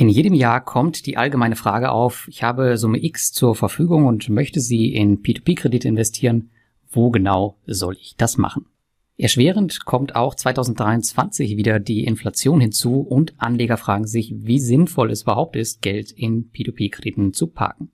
In jedem Jahr kommt die allgemeine Frage auf, ich habe Summe X zur Verfügung und möchte sie in P2P-Kredite investieren. Wo genau soll ich das machen? Erschwerend kommt auch 2023 wieder die Inflation hinzu und Anleger fragen sich, wie sinnvoll es überhaupt ist, Geld in P2P-Krediten zu parken.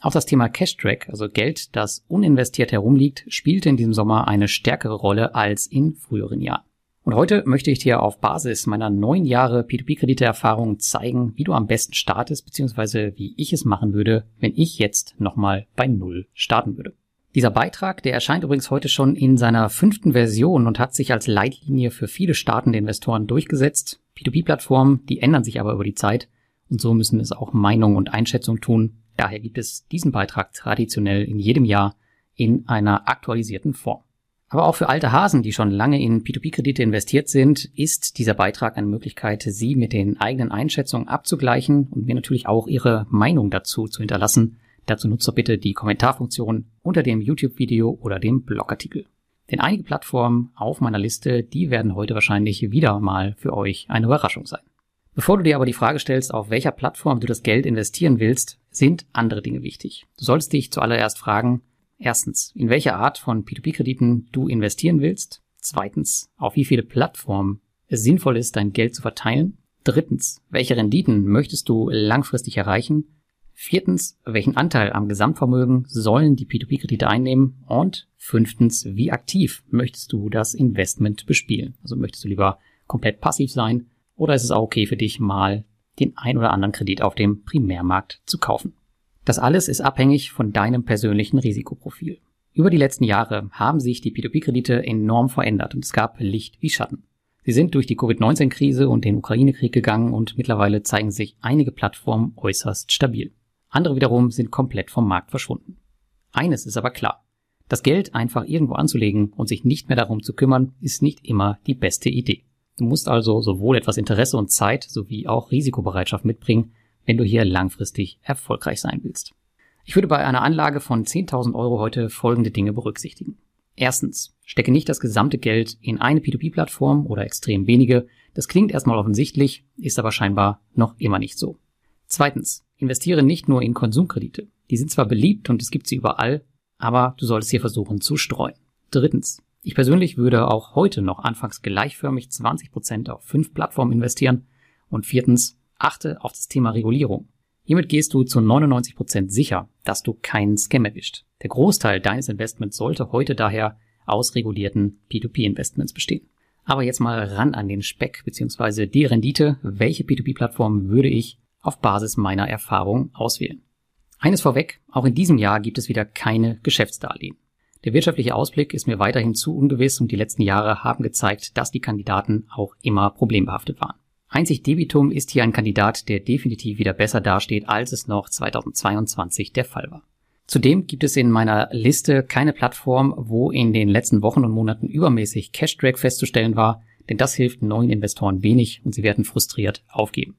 Auch das Thema Cash-Track, also Geld, das uninvestiert herumliegt, spielte in diesem Sommer eine stärkere Rolle als in früheren Jahren. Und heute möchte ich dir auf Basis meiner neun Jahre P2P-Kredite-Erfahrung zeigen, wie du am besten startest, beziehungsweise wie ich es machen würde, wenn ich jetzt nochmal bei Null starten würde. Dieser Beitrag, der erscheint übrigens heute schon in seiner fünften Version und hat sich als Leitlinie für viele startende Investoren durchgesetzt. P2P-Plattformen, die ändern sich aber über die Zeit und so müssen es auch Meinungen und Einschätzungen tun. Daher gibt es diesen Beitrag traditionell in jedem Jahr in einer aktualisierten Form. Aber auch für alte Hasen, die schon lange in P2P-Kredite investiert sind, ist dieser Beitrag eine Möglichkeit, sie mit den eigenen Einschätzungen abzugleichen und mir natürlich auch ihre Meinung dazu zu hinterlassen. Dazu nutzt doch bitte die Kommentarfunktion unter dem YouTube-Video oder dem Blogartikel. Denn einige Plattformen auf meiner Liste, die werden heute wahrscheinlich wieder mal für euch eine Überraschung sein. Bevor du dir aber die Frage stellst, auf welcher Plattform du das Geld investieren willst, sind andere Dinge wichtig. Du solltest dich zuallererst fragen, Erstens, in welche Art von P2P-Krediten du investieren willst. Zweitens, auf wie viele Plattformen es sinnvoll ist, dein Geld zu verteilen. Drittens, welche Renditen möchtest du langfristig erreichen? Viertens, welchen Anteil am Gesamtvermögen sollen die P2P-Kredite einnehmen? Und fünftens, wie aktiv möchtest du das Investment bespielen? Also möchtest du lieber komplett passiv sein oder ist es auch okay für dich, mal den ein oder anderen Kredit auf dem Primärmarkt zu kaufen? Das alles ist abhängig von deinem persönlichen Risikoprofil. Über die letzten Jahre haben sich die P2P-Kredite enorm verändert und es gab Licht wie Schatten. Sie sind durch die Covid-19-Krise und den Ukraine-Krieg gegangen und mittlerweile zeigen sich einige Plattformen äußerst stabil. Andere wiederum sind komplett vom Markt verschwunden. Eines ist aber klar. Das Geld einfach irgendwo anzulegen und sich nicht mehr darum zu kümmern, ist nicht immer die beste Idee. Du musst also sowohl etwas Interesse und Zeit sowie auch Risikobereitschaft mitbringen, wenn du hier langfristig erfolgreich sein willst. Ich würde bei einer Anlage von 10.000 Euro heute folgende Dinge berücksichtigen. Erstens, stecke nicht das gesamte Geld in eine P2P-Plattform oder extrem wenige. Das klingt erstmal offensichtlich, ist aber scheinbar noch immer nicht so. Zweitens, investiere nicht nur in Konsumkredite. Die sind zwar beliebt und es gibt sie überall, aber du solltest hier versuchen zu streuen. Drittens, ich persönlich würde auch heute noch anfangs gleichförmig 20% auf fünf Plattformen investieren. Und viertens, achte auf das Thema Regulierung. Hiermit gehst du zu 99% sicher, dass du keinen Scam erwischt. Der Großteil deines Investments sollte heute daher aus regulierten P2P-Investments bestehen. Aber jetzt mal ran an den Speck bzw. die Rendite. Welche P2P-Plattform würde ich auf Basis meiner Erfahrung auswählen? Eines vorweg, auch in diesem Jahr gibt es wieder keine Geschäftsdarlehen. Der wirtschaftliche Ausblick ist mir weiterhin zu ungewiss und die letzten Jahre haben gezeigt, dass die Kandidaten auch immer problembehaftet waren. Einzig Debitum ist hier ein Kandidat, der definitiv wieder besser dasteht, als es noch 2022 der Fall war. Zudem gibt es in meiner Liste keine Plattform, wo in den letzten Wochen und Monaten übermäßig Cash-Drag festzustellen war, denn das hilft neuen Investoren wenig und sie werden frustriert aufgeben.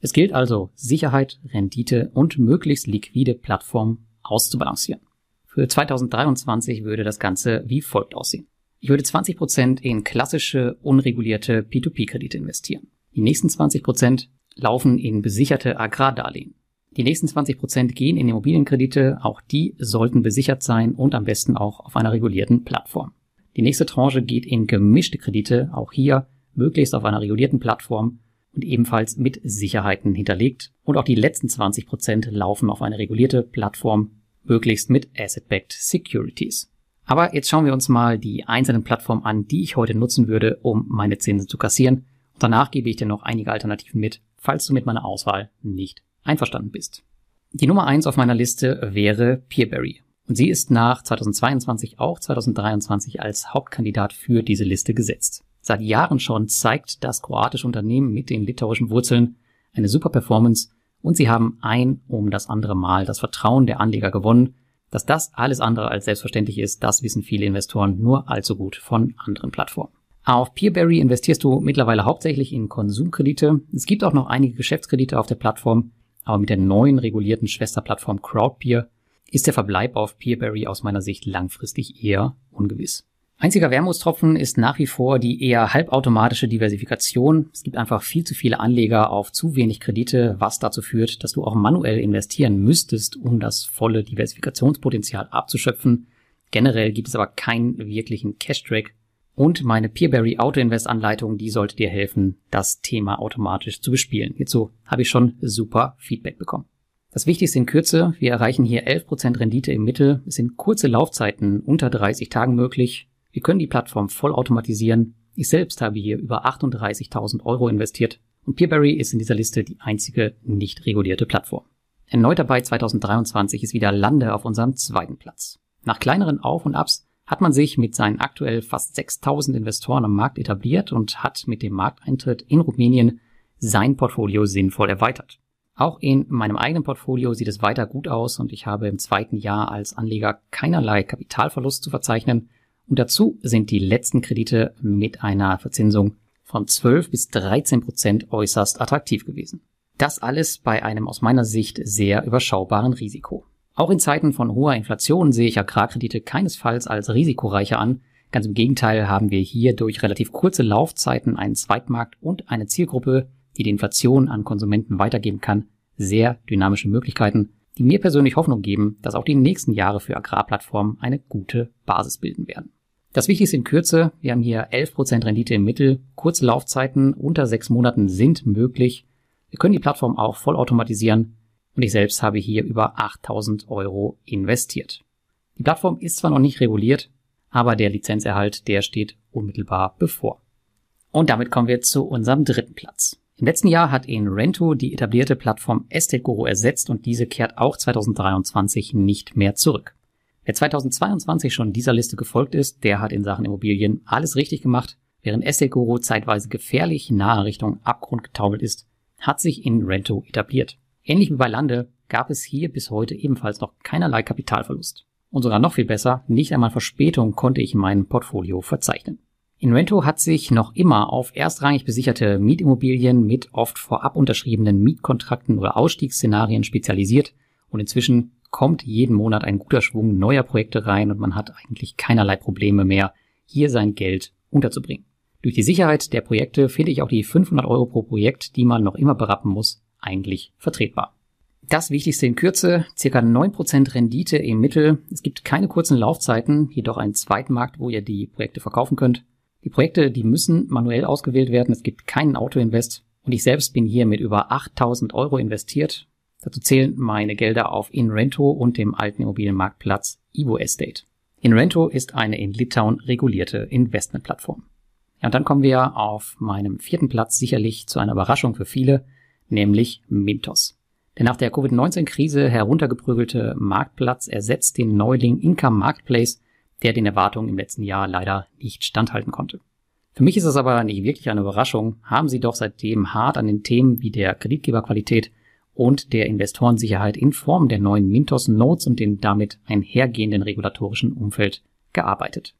Es gilt also, Sicherheit, Rendite und möglichst liquide Plattformen auszubalancieren. Für 2023 würde das Ganze wie folgt aussehen. Ich würde 20% in klassische, unregulierte P2P-Kredite investieren. Die nächsten 20 Prozent laufen in besicherte Agrardarlehen. Die nächsten 20 Prozent gehen in Immobilienkredite, auch die sollten besichert sein und am besten auch auf einer regulierten Plattform. Die nächste Tranche geht in gemischte Kredite, auch hier möglichst auf einer regulierten Plattform und ebenfalls mit Sicherheiten hinterlegt. Und auch die letzten 20 Prozent laufen auf eine regulierte Plattform, möglichst mit Asset-Backed Securities. Aber jetzt schauen wir uns mal die einzelnen Plattformen an, die ich heute nutzen würde, um meine Zinsen zu kassieren Danach gebe ich dir noch einige Alternativen mit, falls du mit meiner Auswahl nicht einverstanden bist. Die Nummer eins auf meiner Liste wäre Peerberry. Und sie ist nach 2022 auch 2023 als Hauptkandidat für diese Liste gesetzt. Seit Jahren schon zeigt das kroatische Unternehmen mit den litauischen Wurzeln eine super Performance und sie haben ein um das andere Mal das Vertrauen der Anleger gewonnen. Dass das alles andere als selbstverständlich ist, das wissen viele Investoren nur allzu gut von anderen Plattformen. Auf Peerberry investierst du mittlerweile hauptsächlich in Konsumkredite. Es gibt auch noch einige Geschäftskredite auf der Plattform, aber mit der neuen regulierten Schwesterplattform Crowdpeer ist der Verbleib auf Peerberry aus meiner Sicht langfristig eher ungewiss. Einziger Wermutstropfen ist nach wie vor die eher halbautomatische Diversifikation. Es gibt einfach viel zu viele Anleger auf zu wenig Kredite, was dazu führt, dass du auch manuell investieren müsstest, um das volle Diversifikationspotenzial abzuschöpfen. Generell gibt es aber keinen wirklichen Cash-Track. Und meine Peerberry Auto-Invest-Anleitung, die sollte dir helfen, das Thema automatisch zu bespielen. Hierzu habe ich schon super Feedback bekommen. Das Wichtigste in Kürze, wir erreichen hier 11% Rendite im Mittel. Es sind kurze Laufzeiten unter 30 Tagen möglich. Wir können die Plattform vollautomatisieren. Ich selbst habe hier über 38.000 Euro investiert und Peerberry ist in dieser Liste die einzige nicht regulierte Plattform. Erneut dabei 2023 ist wieder Lande auf unserem zweiten Platz. Nach kleineren Auf und Abs hat man sich mit seinen aktuell fast 6000 Investoren am Markt etabliert und hat mit dem Markteintritt in Rumänien sein Portfolio sinnvoll erweitert. Auch in meinem eigenen Portfolio sieht es weiter gut aus und ich habe im zweiten Jahr als Anleger keinerlei Kapitalverlust zu verzeichnen und dazu sind die letzten Kredite mit einer Verzinsung von 12 bis 13 Prozent äußerst attraktiv gewesen. Das alles bei einem aus meiner Sicht sehr überschaubaren Risiko. Auch in Zeiten von hoher Inflation sehe ich Agrarkredite keinesfalls als risikoreicher an. Ganz im Gegenteil haben wir hier durch relativ kurze Laufzeiten einen Zweitmarkt und eine Zielgruppe, die die Inflation an Konsumenten weitergeben kann, sehr dynamische Möglichkeiten, die mir persönlich Hoffnung geben, dass auch die nächsten Jahre für Agrarplattformen eine gute Basis bilden werden. Das Wichtigste in Kürze, wir haben hier 11% Rendite im Mittel, kurze Laufzeiten unter sechs Monaten sind möglich. Wir können die Plattform auch vollautomatisieren und ich selbst habe hier über 8000 Euro investiert. Die Plattform ist zwar noch nicht reguliert, aber der Lizenzerhalt, der steht unmittelbar bevor. Und damit kommen wir zu unserem dritten Platz. Im letzten Jahr hat in Rento die etablierte Plattform Estate Guru ersetzt und diese kehrt auch 2023 nicht mehr zurück. Wer 2022 schon dieser Liste gefolgt ist, der hat in Sachen Immobilien alles richtig gemacht. Während Estate Guru zeitweise gefährlich nahe Richtung Abgrund getaumelt ist, hat sich in Rento etabliert. Ähnlich wie bei Lande gab es hier bis heute ebenfalls noch keinerlei Kapitalverlust. Und sogar noch viel besser, nicht einmal Verspätung konnte ich in meinem Portfolio verzeichnen. Inrento hat sich noch immer auf erstrangig besicherte Mietimmobilien mit oft vorab unterschriebenen Mietkontrakten oder Ausstiegsszenarien spezialisiert und inzwischen kommt jeden Monat ein guter Schwung neuer Projekte rein und man hat eigentlich keinerlei Probleme mehr, hier sein Geld unterzubringen. Durch die Sicherheit der Projekte finde ich auch die 500 Euro pro Projekt, die man noch immer berappen muss, eigentlich vertretbar. Das Wichtigste in Kürze, circa 9% Rendite im Mittel. Es gibt keine kurzen Laufzeiten, jedoch einen zweiten Markt, wo ihr die Projekte verkaufen könnt. Die Projekte, die müssen manuell ausgewählt werden. Es gibt keinen Autoinvest. Und ich selbst bin hier mit über 8000 Euro investiert Dazu zählen meine Gelder auf InRento und dem alten Immobilienmarktplatz Ivo Estate. InRento ist eine in Litauen regulierte Investmentplattform. Ja, und dann kommen wir auf meinem vierten Platz sicherlich zu einer Überraschung für viele, nämlich Mintos. Der nach der Covid-19-Krise heruntergeprügelte Marktplatz ersetzt den Neuling Income Marketplace, der den Erwartungen im letzten Jahr leider nicht standhalten konnte. Für mich ist es aber nicht wirklich eine Überraschung, haben sie doch seitdem hart an den Themen wie der Kreditgeberqualität und der Investorensicherheit in Form der neuen Mintos Notes und dem damit einhergehenden regulatorischen Umfeld gearbeitet.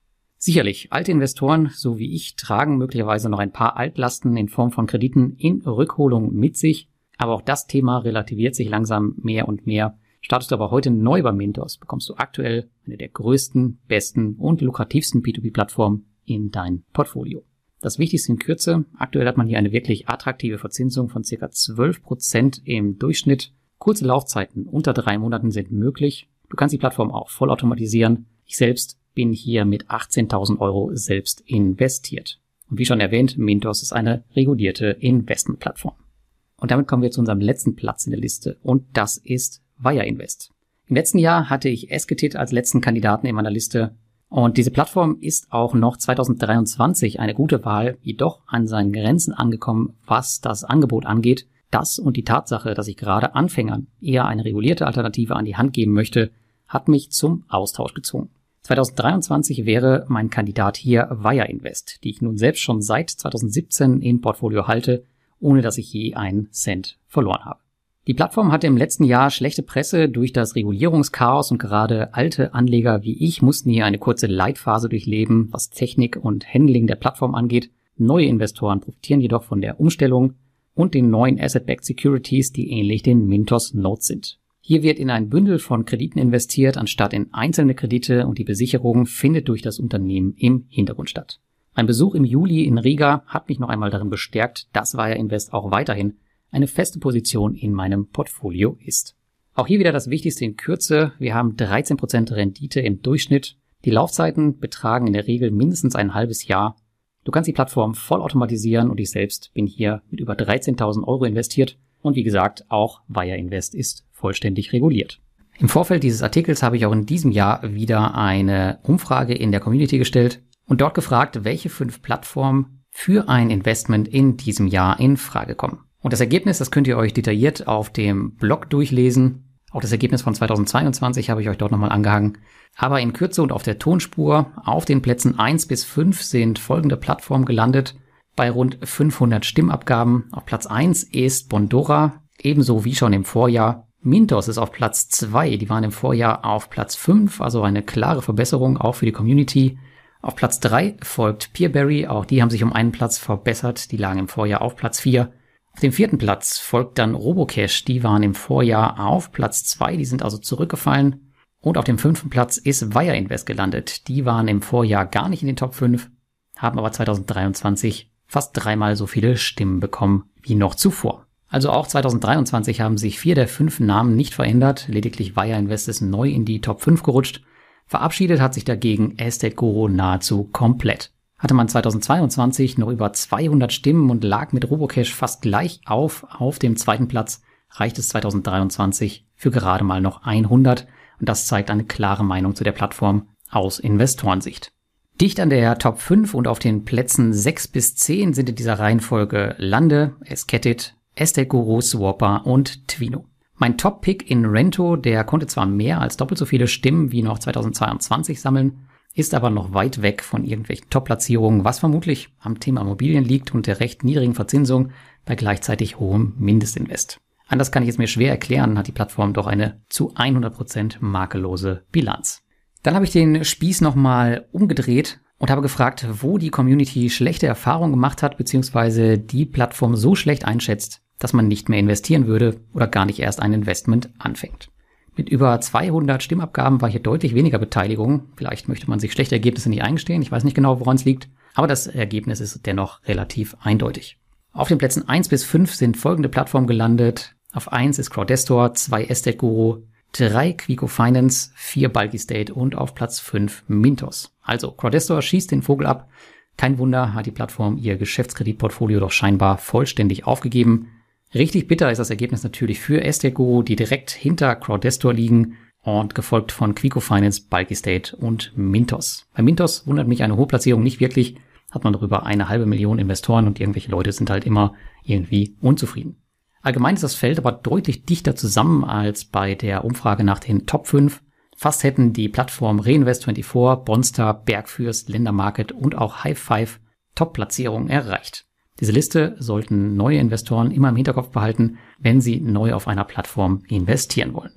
Sicherlich, alte Investoren, so wie ich, tragen möglicherweise noch ein paar Altlasten in Form von Krediten in Rückholung mit sich, aber auch das Thema relativiert sich langsam mehr und mehr. Startest du aber heute neu bei Mintos, bekommst du aktuell eine der größten, besten und lukrativsten P2P-Plattformen in dein Portfolio. Das Wichtigste in Kürze, aktuell hat man hier eine wirklich attraktive Verzinsung von circa 12% im Durchschnitt. Kurze Laufzeiten unter drei Monaten sind möglich. Du kannst die Plattform auch vollautomatisieren. Ich selbst bin hier mit 18.000 Euro selbst investiert. Und wie schon erwähnt, Mintos ist eine regulierte Investmentplattform. Und damit kommen wir zu unserem letzten Platz in der Liste und das ist Wire Invest. Im letzten Jahr hatte ich Esketit als letzten Kandidaten in meiner Liste und diese Plattform ist auch noch 2023 eine gute Wahl, jedoch an seinen Grenzen angekommen, was das Angebot angeht. Das und die Tatsache, dass ich gerade Anfängern eher eine regulierte Alternative an die Hand geben möchte, hat mich zum Austausch gezwungen. 2023 wäre mein Kandidat hier Wire Invest, die ich nun selbst schon seit 2017 in Portfolio halte, ohne dass ich je einen Cent verloren habe. Die Plattform hatte im letzten Jahr schlechte Presse durch das Regulierungschaos und gerade alte Anleger wie ich mussten hier eine kurze Leitphase durchleben, was Technik und Handling der Plattform angeht. Neue Investoren profitieren jedoch von der Umstellung und den neuen Asset-Backed Securities, die ähnlich den Mintos Notes sind. Hier wird in ein Bündel von Krediten investiert, anstatt in einzelne Kredite und die Besicherung findet durch das Unternehmen im Hintergrund statt. Mein Besuch im Juli in Riga hat mich noch einmal darin bestärkt, dass Wire Invest auch weiterhin eine feste Position in meinem Portfolio ist. Auch hier wieder das Wichtigste in Kürze. Wir haben 13% Rendite im Durchschnitt. Die Laufzeiten betragen in der Regel mindestens ein halbes Jahr. Du kannst die Plattform vollautomatisieren und ich selbst bin hier mit über 13.000 Euro investiert. Und wie gesagt, auch Wire Invest ist vollständig reguliert. Im Vorfeld dieses Artikels habe ich auch in diesem Jahr wieder eine Umfrage in der Community gestellt und dort gefragt, welche fünf Plattformen für ein Investment in diesem Jahr in Frage kommen. Und das Ergebnis, das könnt ihr euch detailliert auf dem Blog durchlesen. Auch das Ergebnis von 2022 habe ich euch dort nochmal angehangen. Aber in Kürze und auf der Tonspur auf den Plätzen 1 bis 5 sind folgende Plattformen gelandet. Bei rund 500 Stimmabgaben. Auf Platz 1 ist Bondora, ebenso wie schon im Vorjahr. Mintos ist auf Platz 2, die waren im Vorjahr auf Platz 5, also eine klare Verbesserung auch für die Community. Auf Platz 3 folgt Peerberry, auch die haben sich um einen Platz verbessert, die lagen im Vorjahr auf Platz 4. Auf dem vierten Platz folgt dann Robocash, die waren im Vorjahr auf Platz zwei, die sind also zurückgefallen. Und auf dem fünften Platz ist Wire Invest gelandet. Die waren im Vorjahr gar nicht in den Top 5, haben aber 2023 fast dreimal so viele Stimmen bekommen wie noch zuvor. Also auch 2023 haben sich vier der fünf Namen nicht verändert, lediglich Wire Invest ist neu in die Top 5 gerutscht. Verabschiedet hat sich dagegen Estate Guru nahezu komplett hatte man 2022 noch über 200 Stimmen und lag mit Robocash fast gleich auf auf dem zweiten Platz, reicht es 2023 für gerade mal noch 100 und das zeigt eine klare Meinung zu der Plattform aus Investorensicht. Dicht an der Top 5 und auf den Plätzen 6 bis 10 sind in dieser Reihenfolge Lande, Esketit, Estate Guru, Swapper und Twino. Mein Top-Pick in Rento, der konnte zwar mehr als doppelt so viele Stimmen wie noch 2022 sammeln, ist aber noch weit weg von irgendwelchen Top-Platzierungen, was vermutlich am Thema Immobilien liegt und der recht niedrigen Verzinsung bei gleichzeitig hohem Mindestinvest. Anders kann ich es mir schwer erklären, hat die Plattform doch eine zu 100% makellose Bilanz. Dann habe ich den Spieß nochmal umgedreht und habe gefragt, wo die Community schlechte Erfahrungen gemacht hat, beziehungsweise die Plattform so schlecht einschätzt, dass man nicht mehr investieren würde oder gar nicht erst ein Investment anfängt. Mit über 200 Stimmabgaben war hier deutlich weniger Beteiligung. Vielleicht möchte man sich schlechte Ergebnisse nicht eingestehen. Ich weiß nicht genau, woran es liegt. Aber das Ergebnis ist dennoch relativ eindeutig. Auf den Plätzen 1 bis 5 sind folgende Plattformen gelandet. Auf 1 ist Crowdestor, 2 Estate Guru, 3 Quico Finance, 4 Bulky State und auf Platz 5 Mintos. Also Crowdestor schießt den Vogel ab. Kein Wunder hat die Plattform ihr Geschäftskreditportfolio doch scheinbar vollständig aufgegeben. Richtig bitter ist das Ergebnis natürlich für Estego, die direkt hinter Crowdestor liegen und gefolgt von Quico Finance, Bulky State und Mintos. Bei Mintos wundert mich eine hohe Platzierung nicht wirklich, hat man darüber eine halbe Million Investoren und irgendwelche Leute sind halt immer irgendwie unzufrieden. Allgemein ist das Feld aber deutlich dichter zusammen als bei der Umfrage nach den Top 5. Fast hätten die Plattform Reinvest24, Bonstar, Bergfürst, Ländermarket und auch High Five Top-Platzierungen erreicht. Diese Liste sollten neue Investoren immer im Hinterkopf behalten, wenn sie neu auf einer Plattform investieren wollen.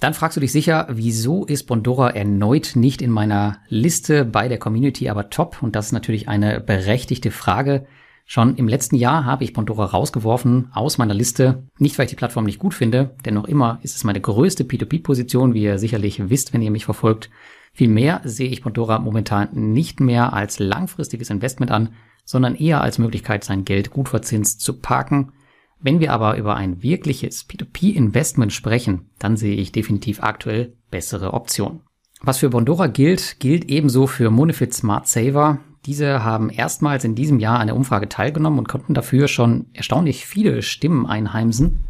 Dann fragst du dich sicher, wieso ist Bondora erneut nicht in meiner Liste bei der Community aber top? Und das ist natürlich eine berechtigte Frage. Schon im letzten Jahr habe ich Bondora rausgeworfen aus meiner Liste. Nicht, weil ich die Plattform nicht gut finde, denn noch immer ist es meine größte P2P-Position, wie ihr sicherlich wisst, wenn ihr mich verfolgt. Vielmehr sehe ich Bondora momentan nicht mehr als langfristiges Investment an, sondern eher als Möglichkeit, sein Geld gut verzinst zu parken. Wenn wir aber über ein wirkliches P2P-Investment sprechen, dann sehe ich definitiv aktuell bessere Optionen. Was für Bondora gilt, gilt ebenso für Monefit Smart Saver. Diese haben erstmals in diesem Jahr an der Umfrage teilgenommen und konnten dafür schon erstaunlich viele Stimmen einheimsen.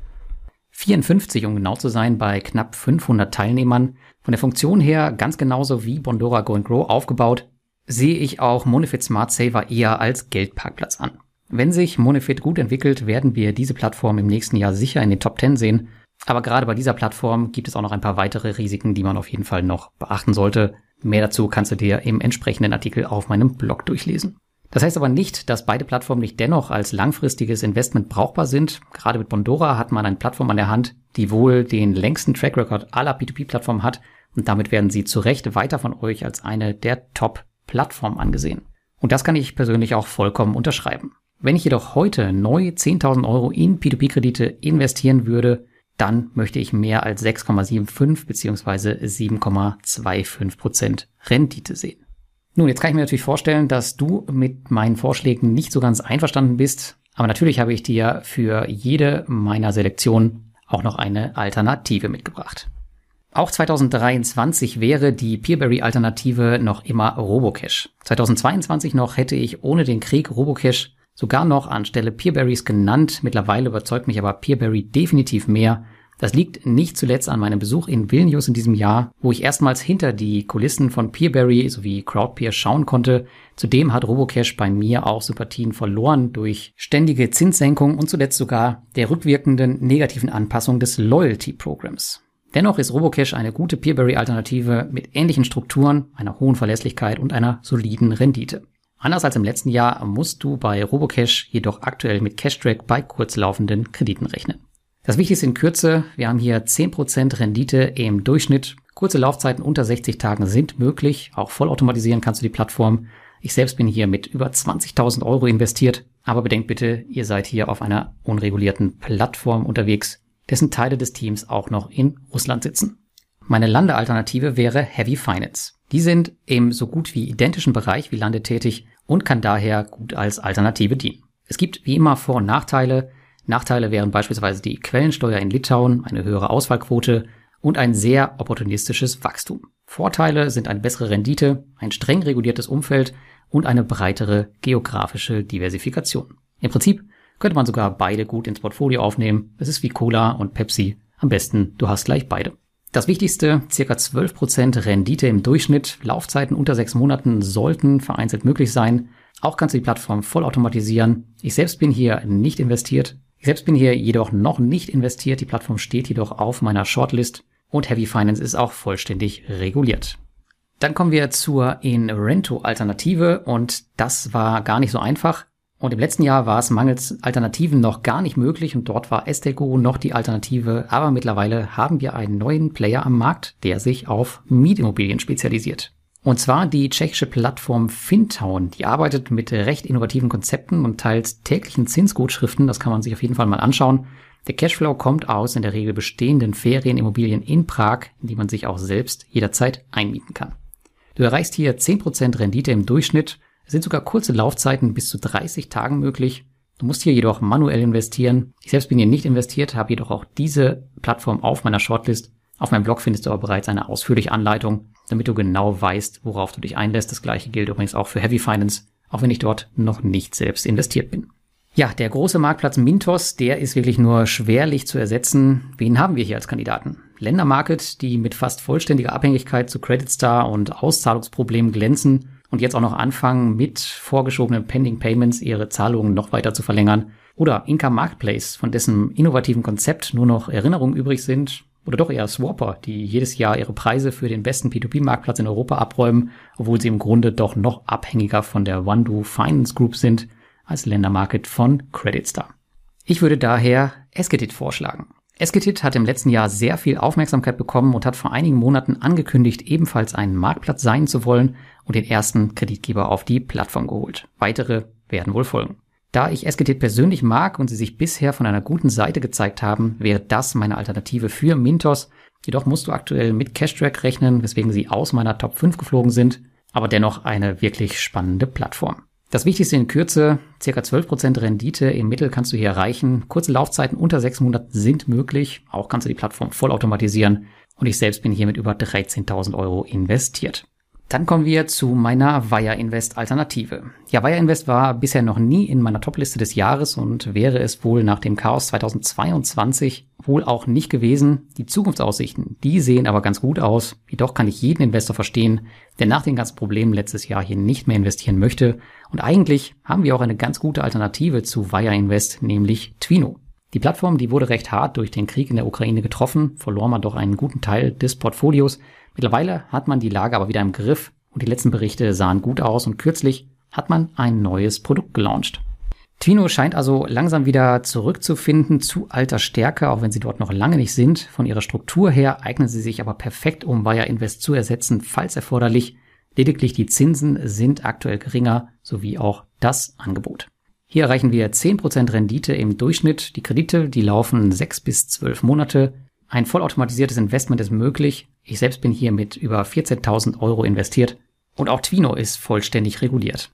54, um genau zu sein, bei knapp 500 Teilnehmern. Von der Funktion her ganz genauso wie Bondora Go Grow aufgebaut, sehe ich auch Monefit Smart Saver eher als Geldparkplatz an. Wenn sich Monefit gut entwickelt, werden wir diese Plattform im nächsten Jahr sicher in den Top 10 sehen. Aber gerade bei dieser Plattform gibt es auch noch ein paar weitere Risiken, die man auf jeden Fall noch beachten sollte. Mehr dazu kannst du dir im entsprechenden Artikel auf meinem Blog durchlesen. Das heißt aber nicht, dass beide Plattformen nicht dennoch als langfristiges Investment brauchbar sind. Gerade mit Bondora hat man eine Plattform an der Hand, die wohl den längsten Track Record aller P2P-Plattformen hat und damit werden sie zu Recht weiter von euch als eine der Top Plattform angesehen. Und das kann ich persönlich auch vollkommen unterschreiben. Wenn ich jedoch heute neu 10.000 Euro in P2P-Kredite investieren würde, dann möchte ich mehr als 6,75 bzw. 7,25 Prozent Rendite sehen. Nun, jetzt kann ich mir natürlich vorstellen, dass du mit meinen Vorschlägen nicht so ganz einverstanden bist, aber natürlich habe ich dir für jede meiner Selektionen auch noch eine Alternative mitgebracht. Auch 2023 wäre die Peerberry-Alternative noch immer Robocash. 2022 noch hätte ich ohne den Krieg Robocash sogar noch anstelle Peerberries genannt. Mittlerweile überzeugt mich aber Peerberry definitiv mehr. Das liegt nicht zuletzt an meinem Besuch in Vilnius in diesem Jahr, wo ich erstmals hinter die Kulissen von Peerberry sowie Crowdpeer schauen konnte. Zudem hat Robocash bei mir auch Sympathien verloren durch ständige Zinssenkung und zuletzt sogar der rückwirkenden negativen Anpassung des Loyalty Programs. Dennoch ist Robocash eine gute Peerberry-Alternative mit ähnlichen Strukturen, einer hohen Verlässlichkeit und einer soliden Rendite. Anders als im letzten Jahr musst du bei Robocash jedoch aktuell mit Cashtrack bei kurzlaufenden Krediten rechnen. Das Wichtigste in Kürze, wir haben hier 10% Rendite im Durchschnitt. Kurze Laufzeiten unter 60 Tagen sind möglich. Auch vollautomatisieren kannst du die Plattform. Ich selbst bin hier mit über 20.000 Euro investiert. Aber bedenkt bitte, ihr seid hier auf einer unregulierten Plattform unterwegs dessen Teile des Teams auch noch in Russland sitzen. Meine Landealternative wäre Heavy Finance. Die sind im so gut wie identischen Bereich wie Lande tätig und kann daher gut als Alternative dienen. Es gibt wie immer Vor- und Nachteile. Nachteile wären beispielsweise die Quellensteuer in Litauen, eine höhere Auswahlquote und ein sehr opportunistisches Wachstum. Vorteile sind eine bessere Rendite, ein streng reguliertes Umfeld und eine breitere geografische Diversifikation. Im Prinzip könnte man sogar beide gut ins Portfolio aufnehmen. Es ist wie Cola und Pepsi. Am besten, du hast gleich beide. Das Wichtigste, circa 12% Rendite im Durchschnitt, Laufzeiten unter sechs Monaten sollten vereinzelt möglich sein. Auch kannst du die Plattform vollautomatisieren. Ich selbst bin hier nicht investiert. Ich selbst bin hier jedoch noch nicht investiert. Die Plattform steht jedoch auf meiner Shortlist und Heavy Finance ist auch vollständig reguliert. Dann kommen wir zur Inrento-Alternative und das war gar nicht so einfach. Und im letzten Jahr war es mangels Alternativen noch gar nicht möglich und dort war Estelgo noch die Alternative. Aber mittlerweile haben wir einen neuen Player am Markt, der sich auf Mietimmobilien spezialisiert. Und zwar die tschechische Plattform Fintown. Die arbeitet mit recht innovativen Konzepten und teilt täglichen Zinsgutschriften. Das kann man sich auf jeden Fall mal anschauen. Der Cashflow kommt aus in der Regel bestehenden Ferienimmobilien in Prag, die man sich auch selbst jederzeit einmieten kann. Du erreichst hier 10% Rendite im Durchschnitt es sind sogar kurze Laufzeiten bis zu 30 Tagen möglich. Du musst hier jedoch manuell investieren. Ich selbst bin hier nicht investiert, habe jedoch auch diese Plattform auf meiner Shortlist. Auf meinem Blog findest du aber bereits eine ausführliche Anleitung, damit du genau weißt, worauf du dich einlässt. Das gleiche gilt übrigens auch für Heavy Finance, auch wenn ich dort noch nicht selbst investiert bin. Ja, der große Marktplatz Mintos, der ist wirklich nur schwerlich zu ersetzen. Wen haben wir hier als Kandidaten? Ländermarket, die mit fast vollständiger Abhängigkeit zu Credit Star und Auszahlungsproblemen glänzen und jetzt auch noch anfangen, mit vorgeschobenen Pending Payments ihre Zahlungen noch weiter zu verlängern. Oder Inka Marketplace, von dessen innovativen Konzept nur noch Erinnerungen übrig sind. Oder doch eher Swapper, die jedes Jahr ihre Preise für den besten P2P-Marktplatz in Europa abräumen, obwohl sie im Grunde doch noch abhängiger von der OneDo Finance Group sind als Ländermarket von CreditStar. Ich würde daher Esketit vorschlagen. Esketit hat im letzten Jahr sehr viel Aufmerksamkeit bekommen und hat vor einigen Monaten angekündigt, ebenfalls einen Marktplatz sein zu wollen und den ersten Kreditgeber auf die Plattform geholt. Weitere werden wohl folgen. Da ich Esketit persönlich mag und sie sich bisher von einer guten Seite gezeigt haben, wäre das meine Alternative für Mintos. Jedoch musst du aktuell mit Cashtrack rechnen, weswegen sie aus meiner Top 5 geflogen sind, aber dennoch eine wirklich spannende Plattform. Das Wichtigste in Kürze, circa 12% Rendite im Mittel kannst du hier erreichen. Kurze Laufzeiten unter sechs Monaten sind möglich. Auch kannst du die Plattform vollautomatisieren. Und ich selbst bin hier mit über 13.000 Euro investiert. Dann kommen wir zu meiner Wire Invest Alternative. Ja, Wire Invest war bisher noch nie in meiner Topliste des Jahres und wäre es wohl nach dem Chaos 2022 wohl auch nicht gewesen. Die Zukunftsaussichten, die sehen aber ganz gut aus. Jedoch kann ich jeden Investor verstehen, der nach den ganzen Problemen letztes Jahr hier nicht mehr investieren möchte. Und eigentlich haben wir auch eine ganz gute Alternative zu Wire Invest, nämlich Twino. Die Plattform, die wurde recht hart durch den Krieg in der Ukraine getroffen, verlor man doch einen guten Teil des Portfolios Mittlerweile hat man die Lage aber wieder im Griff und die letzten Berichte sahen gut aus und kürzlich hat man ein neues Produkt gelauncht. Twino scheint also langsam wieder zurückzufinden zu alter Stärke, auch wenn sie dort noch lange nicht sind. Von ihrer Struktur her eignen sie sich aber perfekt, um Wire Invest zu ersetzen, falls erforderlich. Lediglich die Zinsen sind aktuell geringer, sowie auch das Angebot. Hier erreichen wir 10% Rendite im Durchschnitt. Die Kredite, die laufen 6 bis 12 Monate. Ein vollautomatisiertes Investment ist möglich. Ich selbst bin hier mit über 14.000 Euro investiert. Und auch Twino ist vollständig reguliert.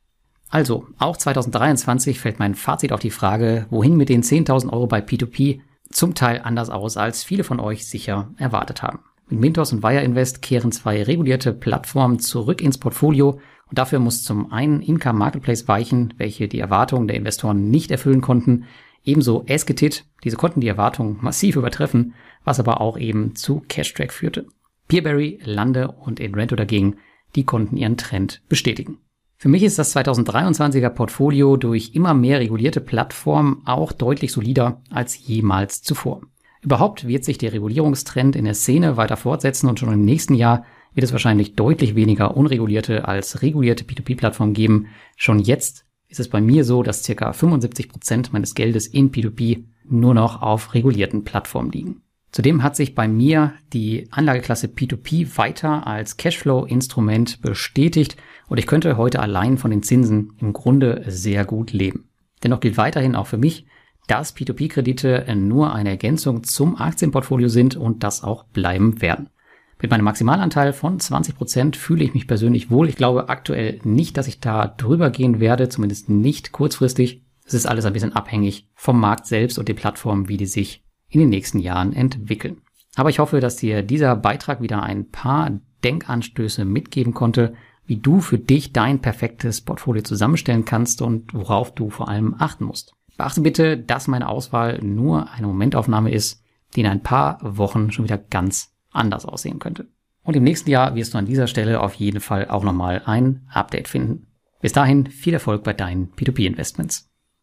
Also, auch 2023 fällt mein Fazit auf die Frage, wohin mit den 10.000 Euro bei P2P zum Teil anders aus, als viele von euch sicher erwartet haben. Mit Mintos und Wire Invest kehren zwei regulierte Plattformen zurück ins Portfolio und dafür muss zum einen Income Marketplace weichen, welche die Erwartungen der Investoren nicht erfüllen konnten, ebenso Esketit, diese konnten die Erwartungen massiv übertreffen, was aber auch eben zu Cashtrack führte. Peerberry, Lande und Inrento dagegen, die konnten ihren Trend bestätigen. Für mich ist das 2023er Portfolio durch immer mehr regulierte Plattformen auch deutlich solider als jemals zuvor. Überhaupt wird sich der Regulierungstrend in der Szene weiter fortsetzen und schon im nächsten Jahr wird es wahrscheinlich deutlich weniger unregulierte als regulierte P2P-Plattformen geben. Schon jetzt ist es bei mir so, dass circa 75 Prozent meines Geldes in P2P nur noch auf regulierten Plattformen liegen. Zudem hat sich bei mir die Anlageklasse P2P weiter als Cashflow-Instrument bestätigt und ich könnte heute allein von den Zinsen im Grunde sehr gut leben. Dennoch gilt weiterhin auch für mich, dass P2P-Kredite nur eine Ergänzung zum Aktienportfolio sind und das auch bleiben werden. Mit meinem Maximalanteil von 20 Prozent fühle ich mich persönlich wohl. Ich glaube aktuell nicht, dass ich da drüber gehen werde, zumindest nicht kurzfristig. Es ist alles ein bisschen abhängig vom Markt selbst und den Plattformen, wie die sich in den nächsten Jahren entwickeln. Aber ich hoffe, dass dir dieser Beitrag wieder ein paar Denkanstöße mitgeben konnte, wie du für dich dein perfektes Portfolio zusammenstellen kannst und worauf du vor allem achten musst. Beachte bitte, dass meine Auswahl nur eine Momentaufnahme ist, die in ein paar Wochen schon wieder ganz anders aussehen könnte. Und im nächsten Jahr wirst du an dieser Stelle auf jeden Fall auch nochmal ein Update finden. Bis dahin viel Erfolg bei deinen P2P-Investments.